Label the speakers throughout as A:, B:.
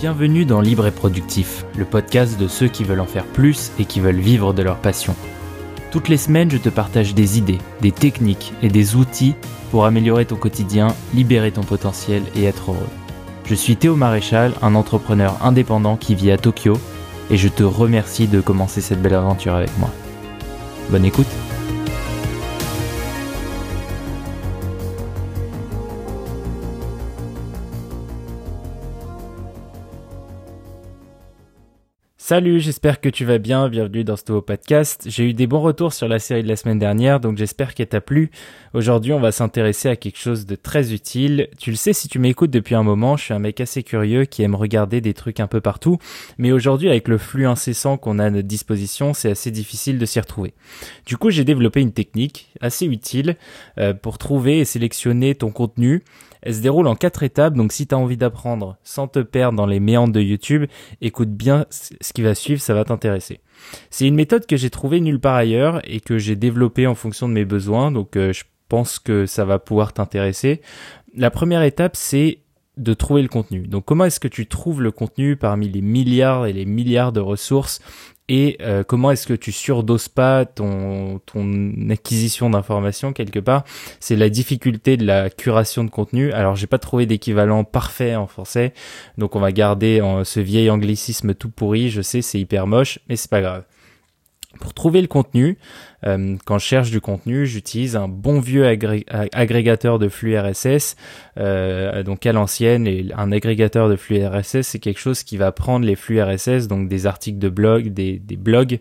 A: Bienvenue dans Libre et Productif, le podcast de ceux qui veulent en faire plus et qui veulent vivre de leur passion. Toutes les semaines, je te partage des idées, des techniques et des outils pour améliorer ton quotidien, libérer ton potentiel et être heureux. Je suis Théo Maréchal, un entrepreneur indépendant qui vit à Tokyo, et je te remercie de commencer cette belle aventure avec moi. Bonne écoute Salut, j'espère que tu vas bien, bienvenue dans ce nouveau podcast. J'ai eu des bons retours sur la série de la semaine dernière, donc j'espère qu'elle t'a plu. Aujourd'hui, on va s'intéresser à quelque chose de très utile. Tu le sais si tu m'écoutes depuis un moment, je suis un mec assez curieux qui aime regarder des trucs un peu partout, mais aujourd'hui avec le flux incessant qu'on a à notre disposition, c'est assez difficile de s'y retrouver. Du coup, j'ai développé une technique assez utile euh, pour trouver et sélectionner ton contenu elle se déroule en quatre étapes, donc si tu as envie d'apprendre sans te perdre dans les méandres de YouTube, écoute bien ce qui va suivre, ça va t'intéresser. C'est une méthode que j'ai trouvée nulle part ailleurs et que j'ai développée en fonction de mes besoins, donc euh, je pense que ça va pouvoir t'intéresser. La première étape, c'est de trouver le contenu. Donc comment est-ce que tu trouves le contenu parmi les milliards et les milliards de ressources et euh, comment est-ce que tu surdoses pas ton, acquisition d'informations quelque part? C'est la difficulté de la curation de contenu. Alors j'ai pas trouvé d'équivalent parfait en français, donc on va garder en, ce vieil anglicisme tout pourri. Je sais c'est hyper moche, mais c'est pas grave. Pour trouver le contenu, euh, quand je cherche du contenu, j'utilise un bon vieux agrégateur de flux RSS. Euh, donc à l'ancienne, un agrégateur de flux RSS, c'est quelque chose qui va prendre les flux RSS, donc des articles de blog, des, blogs,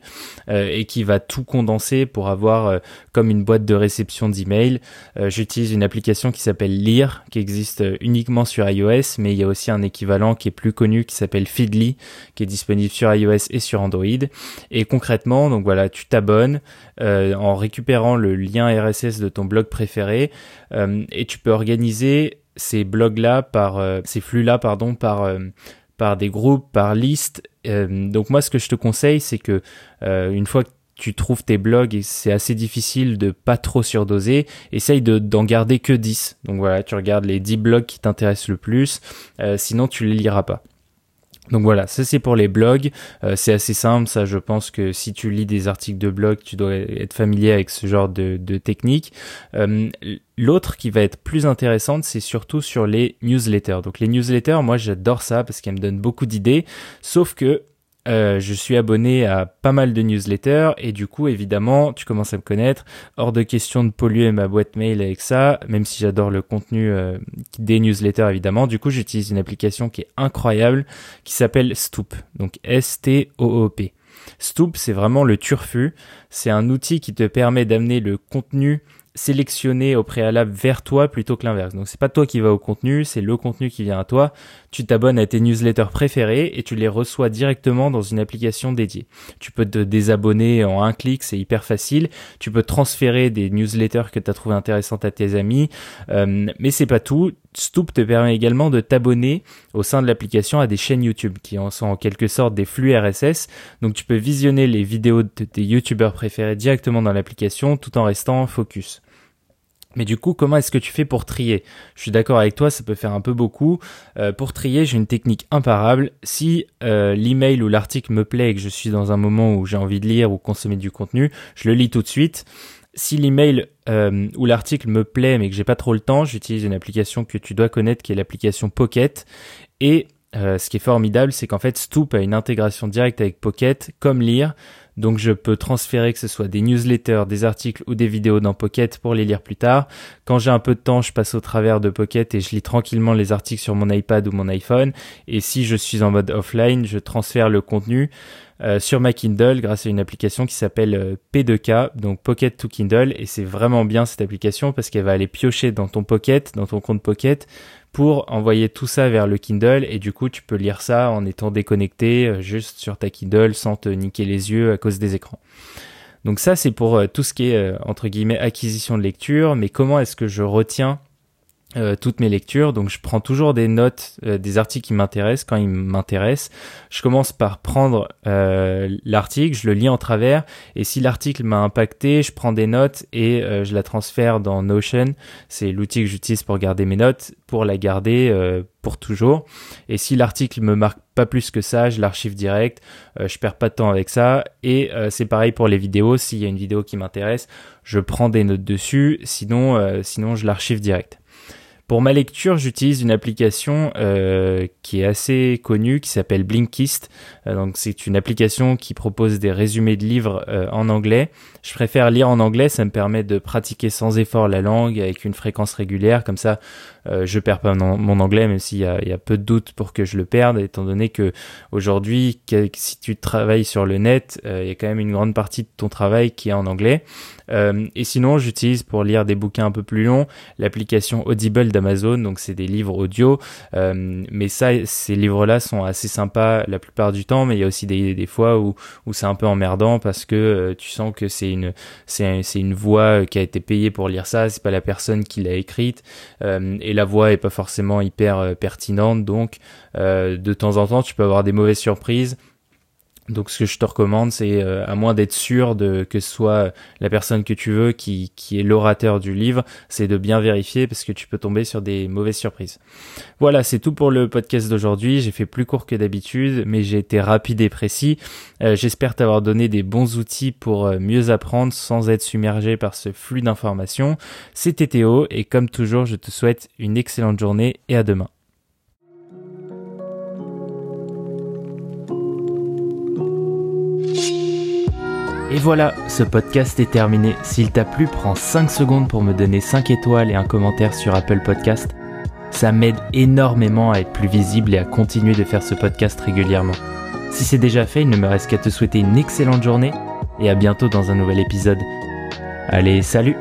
A: euh, et qui va tout condenser pour avoir comme une boîte de réception d'email. J'utilise une application qui s'appelle Lire, qui existe uniquement sur iOS, mais il y a aussi un équivalent qui est plus connu qui s'appelle Feedly, qui est disponible sur iOS et sur Android. Et concrètement, voilà, tu t'abonnes. Euh, en récupérant le lien RSS de ton blog préféré euh, et tu peux organiser ces blogs-là par euh, ces flux-là par des groupes, par liste. donc moi ce que je te conseille c'est que une fois que tu trouves tes blogs et c'est assez difficile de pas trop surdoser, essaye de, d'en garder que 10. Donc voilà, tu regardes les 10 blogs qui t'intéressent le plus, sinon tu les liras pas. Donc voilà, ça c'est pour les blogs. Euh, c'est assez simple, ça je pense que si tu lis des articles de blog, tu dois être familier avec ce genre de, technique. Euh, l'autre qui va être plus intéressante, c'est surtout sur les newsletters. Donc les newsletters, moi j'adore ça parce qu'elles me donnent beaucoup d'idées, sauf que euh, je suis abonné à pas mal de newsletters et du coup, évidemment, tu commences à me connaître. Hors de question de polluer ma boîte mail avec ça, même si j'adore le contenu euh, des newsletters, évidemment. Du coup, j'utilise une application qui est incroyable, qui s'appelle Stoop. Donc S-T-O-O-P. Stoop, c'est vraiment le turfu. C'est un outil qui te permet d'amener le contenu sélectionné au préalable vers toi plutôt que l'inverse. Donc c'est pas toi qui va au contenu, c'est le contenu qui vient à toi. Tu t'abonnes à tes newsletters préférés et tu les reçois directement dans une application dédiée. Tu peux te désabonner en un clic, c'est hyper facile. Tu peux transférer des newsletters que tu as trouvé intéressantes à tes amis, euh, mais c'est pas tout. Stoop te permet également de t'abonner au sein de l'application à des chaînes YouTube qui en sont en quelque sorte des flux RSS. Donc tu peux visionner les vidéos de tes YouTubeurs préférés directement dans l'application tout en restant focus. Mais du coup, comment est-ce que tu fais pour trier? Je suis d'accord avec toi, ça peut faire un peu beaucoup. Euh, pour trier, j'ai une technique imparable. Si euh, l'email ou l'article me plaît et que je suis dans un moment où j'ai envie de lire ou consommer du contenu, je le lis tout de suite. Si l'email euh, ou l'article me plaît mais que j'ai pas trop le temps, j'utilise une application que tu dois connaître qui est l'application Pocket. Et euh, ce qui est formidable, c'est qu'en fait Stoop a une intégration directe avec Pocket, comme lire. Donc je peux transférer que ce soit des newsletters, des articles ou des vidéos dans Pocket pour les lire plus tard. Quand j'ai un peu de temps, je passe au travers de Pocket et je lis tranquillement les articles sur mon iPad ou mon iPhone. Et si je suis en mode offline, je transfère le contenu. Euh, sur ma Kindle grâce à une application qui s'appelle euh, P2K, donc Pocket to Kindle, et c'est vraiment bien cette application parce qu'elle va aller piocher dans ton Pocket, dans ton compte Pocket, pour envoyer tout ça vers le Kindle et du coup tu peux lire ça en étant déconnecté euh, juste sur ta Kindle sans te niquer les yeux à cause des écrans. Donc ça c'est pour euh, tout ce qui est euh, entre guillemets acquisition de lecture, mais comment est-ce que je retiens euh, toutes mes lectures. Donc je prends toujours des notes euh, des articles qui m'intéressent quand ils m'intéressent. Je commence par prendre euh, l'article, je le lis en travers et si l'article m'a impacté, je prends des notes et je la transfère dans Notion. C'est l'outil que j'utilise pour garder mes notes, pour la garder pour toujours. Et si l'article me marque pas plus que ça, je l'archive direct. je perds pas de temps avec ça. Et c'est pareil pour les vidéos. S'il y a une vidéo qui m'intéresse, je prends des notes dessus. Sinon, sinon je l'archive direct. Pour ma lecture, j'utilise une application euh, qui est assez connue, qui s'appelle Blinkist. Euh, donc c'est une application qui propose des résumés de livres euh, en anglais. Je préfère lire en anglais, ça me permet de pratiquer sans effort la langue avec une fréquence régulière. Comme ça, je perds pas mon, anglais, même s'il y a, y a, peu de doutes pour que je le perde, étant donné que aujourd'hui, si tu travailles sur le net, il y a quand même une grande partie de ton travail qui est en anglais. et sinon, j'utilise pour lire des bouquins un peu plus longs l'application Audible Donc c'est des livres audio. Euh, mais ça, ces livres-là sont assez sympas la plupart du temps, mais il y a aussi des, fois où, où c'est un peu emmerdant parce que euh, tu sens que c'est une c'est une voix qui a été payée pour lire ça, c'est pas la personne qui l'a écrite euh, et la voix est pas forcément hyper pertinente, donc de temps en temps tu peux avoir des mauvaises surprises. Donc ce que je te recommande, c'est euh, à moins d'être sûr de que ce soit la personne que tu veux qui, est l'orateur du livre, c'est de bien vérifier parce que tu peux tomber sur des mauvaises surprises. Voilà, c'est tout pour le podcast d'aujourd'hui. J'ai fait plus court que d'habitude, mais j'ai été rapide et précis. Euh, j'espère t'avoir donné des bons outils pour euh, mieux apprendre sans être submergé par ce flux d'informations. C'était Théo et comme toujours, je te souhaite une excellente journée et à demain. Voilà, ce podcast est terminé. S'il t'a plu, prends 5 secondes pour me donner 5 étoiles et un commentaire sur Apple Podcast. Ça m'aide énormément à être plus visible et à continuer de faire ce podcast régulièrement. Si c'est déjà fait, il ne me reste qu'à te souhaiter une excellente journée et à bientôt dans un nouvel épisode. Allez, salut